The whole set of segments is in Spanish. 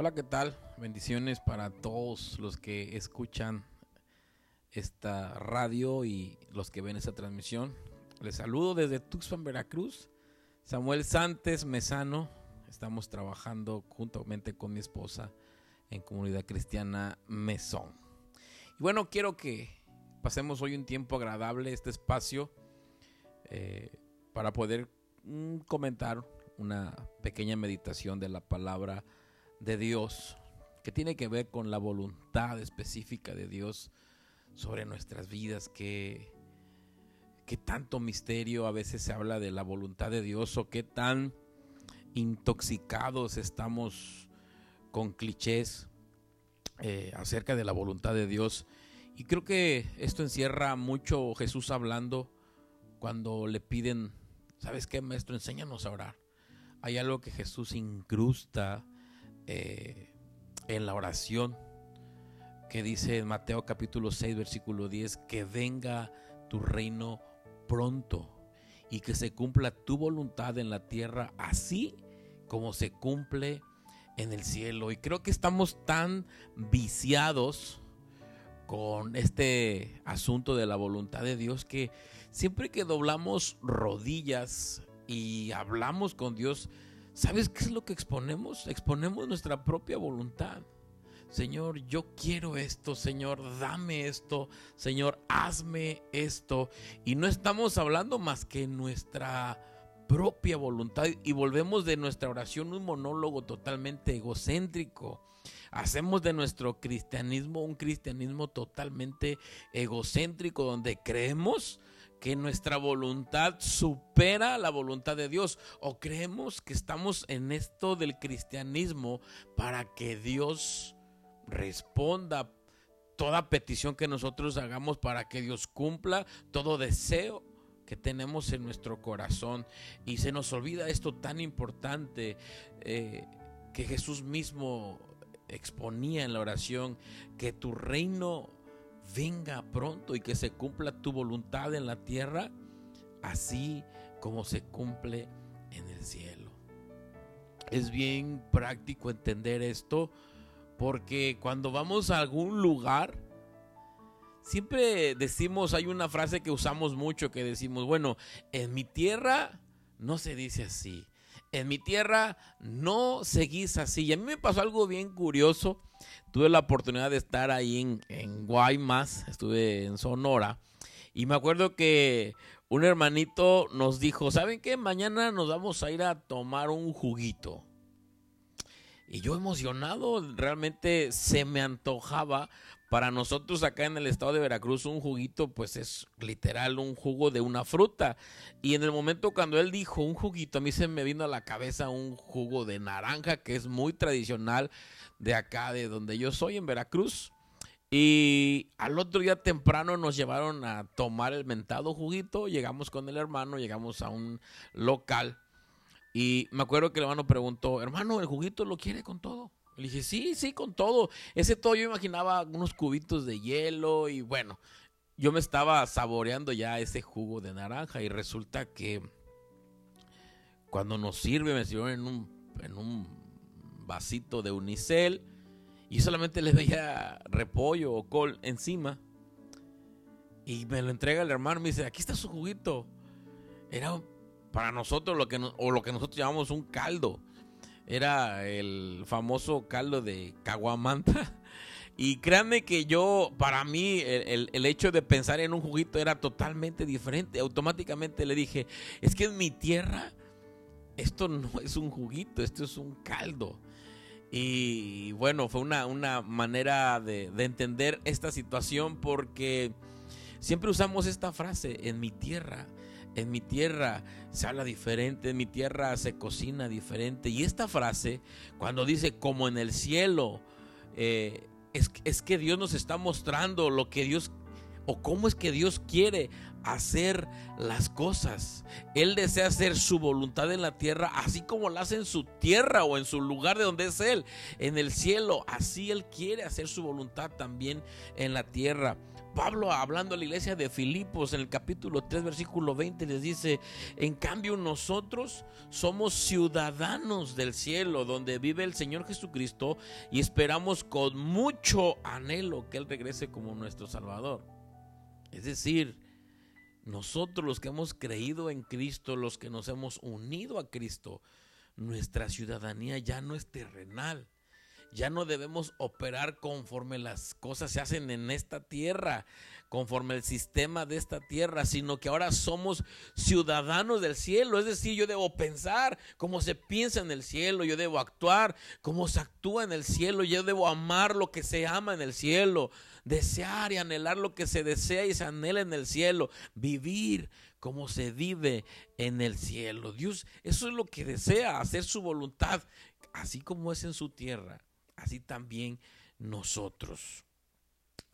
Hola, ¿qué tal? Bendiciones para todos los que escuchan esta radio y los que ven esta transmisión. Les saludo desde Tuxpan, Veracruz. Samuel Santos Mesano. Estamos trabajando juntamente con mi esposa en Comunidad Cristiana Mesón. Y bueno, quiero que pasemos hoy un tiempo agradable, este espacio, eh, para poder mm, comentar una pequeña meditación de la palabra de Dios que tiene que ver con la voluntad específica de Dios sobre nuestras vidas, que, que tanto misterio a veces se habla de la voluntad de Dios o qué tan intoxicados estamos con clichés eh, acerca de la voluntad de Dios. Y creo que esto encierra mucho Jesús hablando cuando le piden, ¿sabes qué, maestro? Enséñanos a orar. Hay algo que Jesús incrusta eh, en la oración que dice en Mateo capítulo 6 versículo 10 que venga tu reino pronto y que se cumpla tu voluntad en la tierra así como se cumple en el cielo. Y creo que estamos tan viciados con este asunto de la voluntad de Dios que siempre que doblamos rodillas y hablamos con Dios, ¿sabes qué es lo que exponemos? Exponemos nuestra propia voluntad. Señor, yo quiero esto, Señor, dame esto, Señor, hazme esto. Y no estamos hablando más que nuestra propia voluntad y volvemos de nuestra oración un monólogo totalmente egocéntrico. Hacemos de nuestro cristianismo un cristianismo totalmente egocéntrico donde creemos que nuestra voluntad supera la voluntad de Dios o creemos que estamos en esto del cristianismo para que Dios responda toda petición que nosotros hagamos para que Dios cumpla todo deseo que tenemos en nuestro corazón. Y se nos olvida esto tan importante eh, que Jesús mismo exponía en la oración, que tu reino venga pronto y que se cumpla tu voluntad en la tierra, así como se cumple en el cielo. Es bien práctico entender esto porque cuando vamos a algún lugar, siempre decimos, hay una frase que usamos mucho que decimos, bueno, en mi tierra no se dice así. En mi tierra no seguís así. Y a mí me pasó algo bien curioso. Tuve la oportunidad de estar ahí en, Guaymas, estuve en Sonora. Y me acuerdo que un hermanito nos dijo, ¿saben qué? Mañana nos vamos a ir a tomar un juguito. Y yo emocionado, realmente se me antojaba para nosotros acá en el estado de Veracruz un juguito pues es literal un jugo de una fruta. Y en el momento cuando él dijo un juguito, a mí se me vino a la cabeza un jugo de naranja que es muy tradicional de acá, de donde yo soy, en Veracruz. Y al otro día temprano nos llevaron a tomar el mentado juguito, llegamos con el hermano, llegamos a un local. Y me acuerdo que el hermano preguntó, hermano, ¿el juguito lo quiere con todo? Le dije, sí, sí, con todo. Ese todo yo imaginaba unos cubitos de hielo y bueno, yo me estaba saboreando ya ese jugo de naranja y resulta que cuando nos sirve me sirvieron en un, en un vasito de unicel y solamente le veía repollo o col encima. Y me lo entrega el hermano me dice, aquí está su juguito. Era para nosotros lo que, o lo que nosotros llamamos un caldo era el famoso caldo de caguamanta. Y créanme que yo, para mí, el, el, hecho de pensar en un juguito era totalmente diferente. Automáticamente le dije, es que en mi tierra esto no es un juguito, esto es un caldo. Y bueno, fue una, una manera de, de entender esta situación porque siempre usamos esta frase, en mi tierra en mi tierra se habla diferente, en mi tierra se cocina diferente. Y esta frase, cuando dice como en el cielo, eh, es, es que Dios nos está mostrando lo que Dios o cómo es que Dios quiere hacer las cosas. Él desea hacer su voluntad en la tierra, así como la hace en su tierra o en su lugar de donde es Él, en el cielo. Así Él quiere hacer su voluntad también en la tierra. Pablo hablando a la iglesia de Filipos en el capítulo 3 versículo 20 les dice, en cambio nosotros somos ciudadanos del cielo donde vive el Señor Jesucristo y esperamos con mucho anhelo que Él regrese como nuestro Salvador. Es decir, nosotros los que hemos creído en Cristo, los que nos hemos unido a Cristo, nuestra ciudadanía ya no es terrenal ya no debemos operar conforme las cosas se hacen en esta tierra, conforme el sistema de esta tierra, sino que ahora somos ciudadanos del cielo. Es decir, yo debo pensar como se piensa en el cielo, yo debo actuar como se actúa en el cielo, yo debo amar lo que se ama en el cielo, desear y anhelar lo que se desea y se anhela en el cielo, vivir como se vive en el cielo. Dios, eso es lo que desea, hacer su voluntad, así como es en su tierra así también nosotros.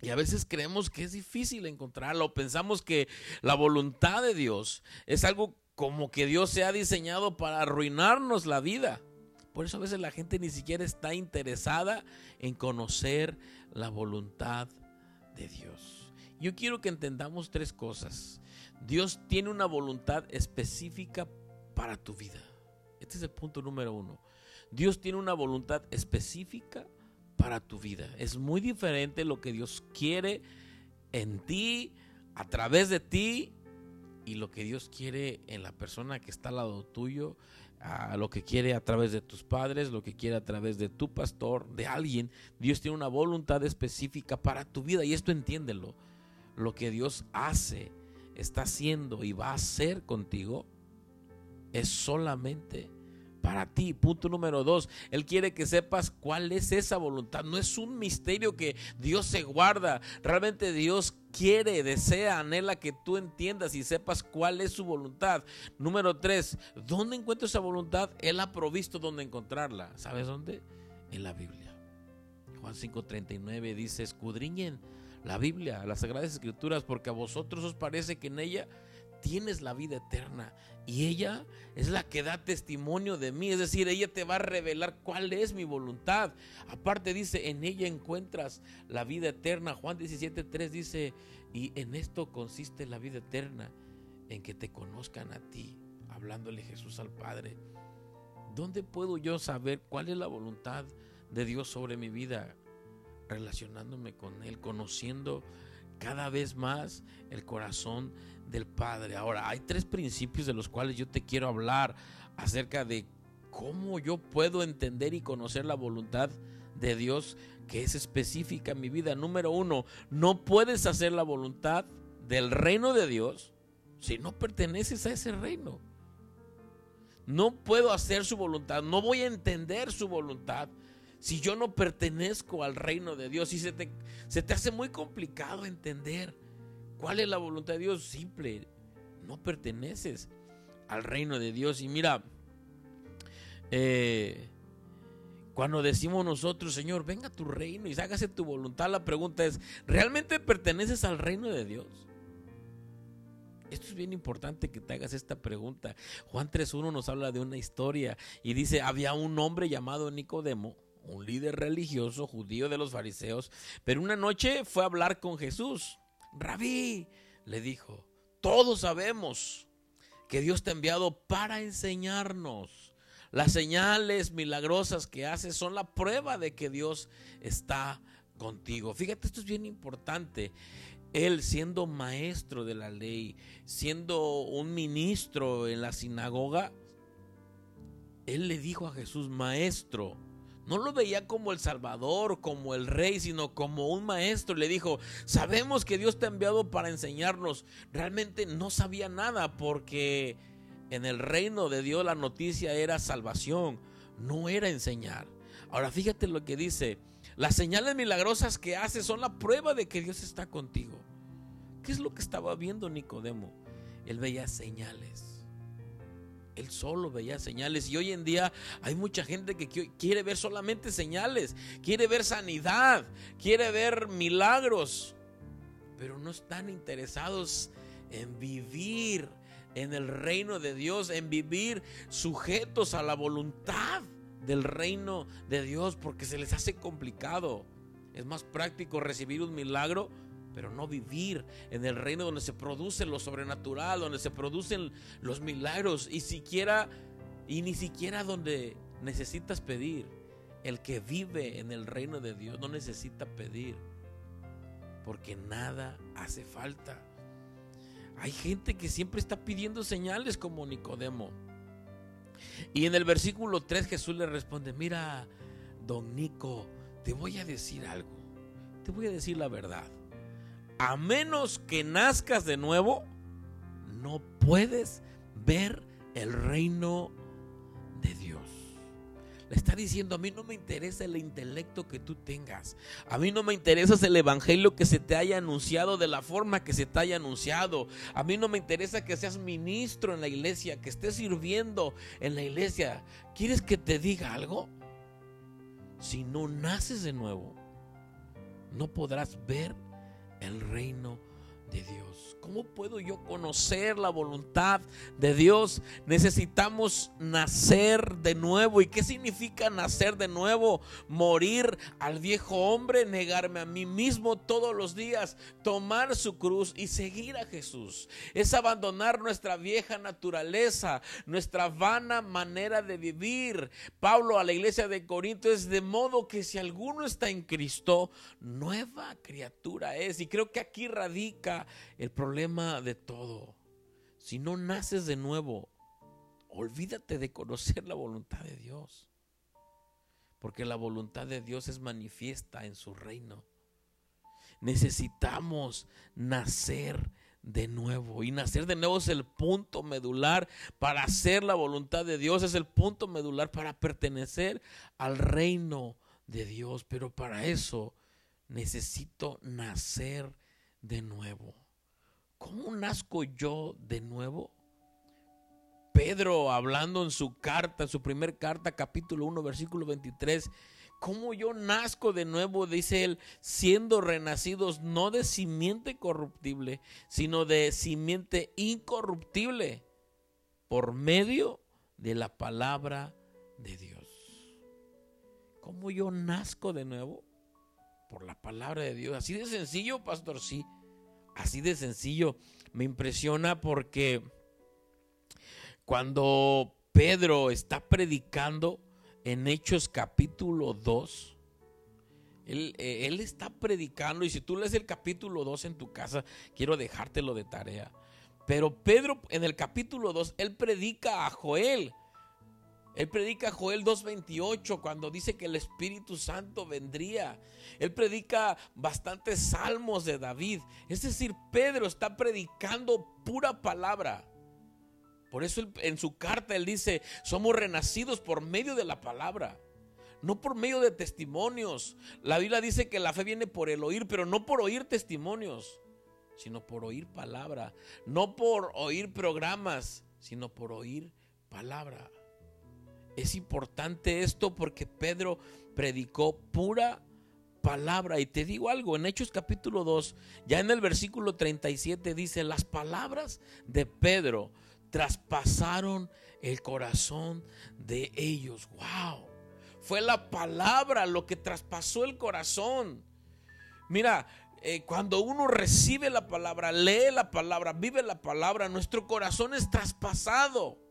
Y a veces creemos que es difícil encontrarlo, pensamos que la voluntad de Dios es algo como que Dios se ha diseñado para arruinarnos la vida. Por eso a veces la gente ni siquiera está interesada en conocer la voluntad de Dios. Yo quiero que entendamos tres cosas. Dios tiene una voluntad específica para tu vida. Este es el punto número uno. Dios tiene una voluntad específica para tu vida. Es muy diferente lo que Dios quiere en ti, a través de ti, y lo que Dios quiere en la persona que está al lado tuyo, a lo que quiere a través de tus padres, lo que quiere a través de tu pastor, de alguien. Dios tiene una voluntad específica para tu vida y esto entiéndelo. Lo que Dios hace, está haciendo y va a hacer contigo es solamente para ti. Punto número dos, Él quiere que sepas cuál es esa voluntad. No es un misterio que Dios se guarda. Realmente Dios quiere, desea, anhela que tú entiendas y sepas cuál es su voluntad. Número tres, ¿dónde encuentro esa voluntad? Él ha provisto dónde encontrarla. ¿Sabes dónde? En la Biblia. Juan 5:39 dice, escudriñen la Biblia, las Sagradas Escrituras, porque a vosotros os parece que en ella tienes la vida eterna y ella es la que da testimonio de mí, es decir, ella te va a revelar cuál es mi voluntad. Aparte dice, en ella encuentras la vida eterna. Juan 17.3 dice, y en esto consiste la vida eterna, en que te conozcan a ti, hablándole Jesús al Padre. ¿Dónde puedo yo saber cuál es la voluntad de Dios sobre mi vida? Relacionándome con Él, conociendo cada vez más el corazón del Padre. Ahora, hay tres principios de los cuales yo te quiero hablar acerca de cómo yo puedo entender y conocer la voluntad de Dios que es específica en mi vida. Número uno, no puedes hacer la voluntad del reino de Dios si no perteneces a ese reino. No puedo hacer su voluntad, no voy a entender su voluntad si yo no pertenezco al reino de Dios. Y se te, se te hace muy complicado entender ¿Cuál es la voluntad de Dios? Simple, no perteneces al reino de Dios. Y mira, eh, cuando decimos nosotros, Señor, venga a tu reino y hágase tu voluntad, la pregunta es, ¿realmente perteneces al reino de Dios? Esto es bien importante que te hagas esta pregunta. Juan 3.1 nos habla de una historia y dice, había un hombre llamado Nicodemo, un líder religioso judío de los fariseos, pero una noche fue a hablar con Jesús. Rabí, le dijo, todos sabemos que Dios te ha enviado para enseñarnos. Las señales milagrosas que haces son la prueba de que Dios está contigo. Fíjate, esto es bien importante. Él siendo maestro de la ley, siendo un ministro en la sinagoga, él le dijo a Jesús, maestro, no lo veía como el Salvador, como el Rey, sino como un maestro. Le dijo, sabemos que Dios te ha enviado para enseñarnos. Realmente no sabía nada porque en el reino de Dios la noticia era salvación, no era enseñar. Ahora fíjate lo que dice, las señales milagrosas que hace son la prueba de que Dios está contigo. ¿Qué es lo que estaba viendo Nicodemo? Él veía señales. Él solo veía señales y hoy en día hay mucha gente que quiere ver solamente señales, quiere ver sanidad, quiere ver milagros, pero no están interesados en vivir en el reino de Dios, en vivir sujetos a la voluntad del reino de Dios porque se les hace complicado. Es más práctico recibir un milagro pero no vivir en el reino donde se produce lo sobrenatural, donde se producen los milagros y ni siquiera donde necesitas pedir. El que vive en el reino de Dios no necesita pedir, porque nada hace falta. Hay gente que siempre está pidiendo señales como Nicodemo. Y en el versículo 3 Jesús le responde, mira, don Nico, te voy a decir algo, te voy a decir la verdad. A menos que nazcas de nuevo, no puedes ver el reino de Dios. Le está diciendo, a mí no me interesa el intelecto que tú tengas. A mí no me interesa el evangelio que se te haya anunciado de la forma que se te haya anunciado. A mí no me interesa que seas ministro en la iglesia, que estés sirviendo en la iglesia. ¿Quieres que te diga algo? Si no naces de nuevo, no podrás ver el reino de Dios. ¿Cómo puedo yo conocer la voluntad de Dios? Necesitamos nacer de nuevo. ¿Y qué significa nacer de nuevo? Morir al viejo hombre, negarme a mí mismo todos los días, tomar su cruz y seguir a Jesús. Es abandonar nuestra vieja naturaleza, nuestra vana manera de vivir. Pablo a la iglesia de Corinto es de modo que si alguno está en Cristo, nueva criatura es. Y creo que aquí radica el problema de todo. Si no naces de nuevo, olvídate de conocer la voluntad de Dios. Porque la voluntad de Dios es manifiesta en su reino. Necesitamos nacer de nuevo. Y nacer de nuevo es el punto medular para hacer la voluntad de Dios. Es el punto medular para pertenecer al reino de Dios. Pero para eso necesito nacer de nuevo. ¿Cómo nazco yo de nuevo? Pedro hablando en su carta, en su primer carta, capítulo 1, versículo 23, ¿cómo yo nazco de nuevo? Dice él, siendo renacidos no de simiente corruptible, sino de simiente incorruptible, por medio de la palabra de Dios. ¿Cómo yo nazco de nuevo? Por la palabra de Dios. Así de sencillo, pastor, sí. Así de sencillo. Me impresiona porque cuando Pedro está predicando en Hechos capítulo 2, él, eh, él, está predicando y si tú lees el capítulo 2 en tu casa, quiero dejártelo de tarea. Pero Pedro en el capítulo 2, él predica a Joel él predica Joel 2.28 cuando dice que el Espíritu Santo vendría. Él predica bastantes salmos de David. Es decir, Pedro está predicando pura palabra. Por eso en su carta él dice, somos renacidos por medio de la palabra, no por medio de testimonios. La Biblia dice que la fe viene por el oír, pero no por oír testimonios, sino por oír palabra. No por oír programas, sino por oír palabra. Es importante esto porque Pedro predicó pura palabra. Y te digo algo, en Hechos capítulo 2, ya en el versículo 37 dice, las palabras de Pedro traspasaron el corazón de ellos. ¡Wow! Fue la palabra lo que traspasó el corazón. Mira, eh, cuando uno recibe la palabra, lee la palabra, vive la palabra, nuestro corazón es traspasado.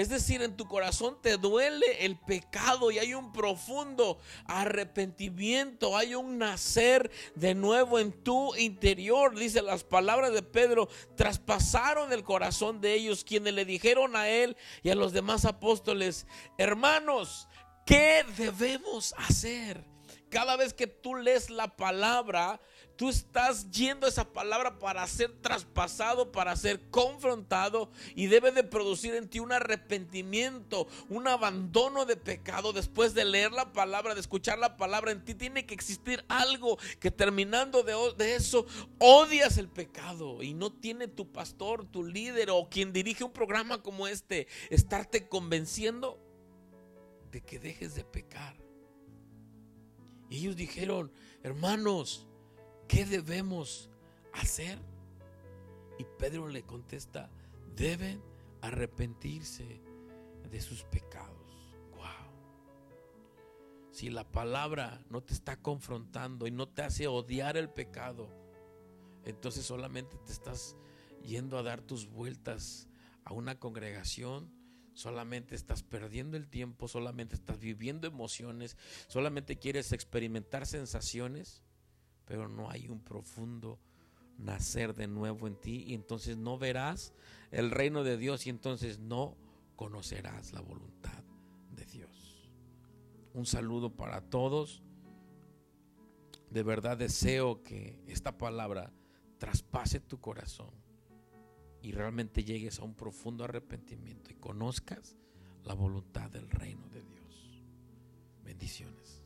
Es decir, en tu corazón te duele el pecado y hay un profundo arrepentimiento, hay un nacer de nuevo en tu interior. Dice las palabras de Pedro, traspasaron el corazón de ellos, quienes le dijeron a él y a los demás apóstoles, hermanos, ¿qué debemos hacer? Cada vez que tú lees la palabra, Tú estás yendo esa palabra para ser traspasado, para ser confrontado y debe de producir en ti un arrepentimiento, un abandono de pecado después de leer la palabra, de escuchar la palabra. En ti tiene que existir algo que terminando de, de eso odias el pecado y no tiene tu pastor, tu líder o quien dirige un programa como este estarte convenciendo de que dejes de pecar. Y ellos dijeron, hermanos, ¿qué debemos hacer? Y Pedro le contesta, deben arrepentirse de sus pecados. Wow. Si la palabra no te está confrontando y no te hace odiar el pecado, entonces solamente te estás yendo a dar tus vueltas a una congregación, solamente estás perdiendo el tiempo, solamente estás viviendo emociones, solamente quieres experimentar sensaciones, pero no hay un profundo nacer de nuevo en ti y entonces no verás el reino de Dios y entonces no conocerás la voluntad de Dios. Un saludo para todos. De verdad deseo que esta palabra traspase tu corazón y realmente llegues a un profundo arrepentimiento y conozcas la voluntad del reino de Dios. Bendiciones.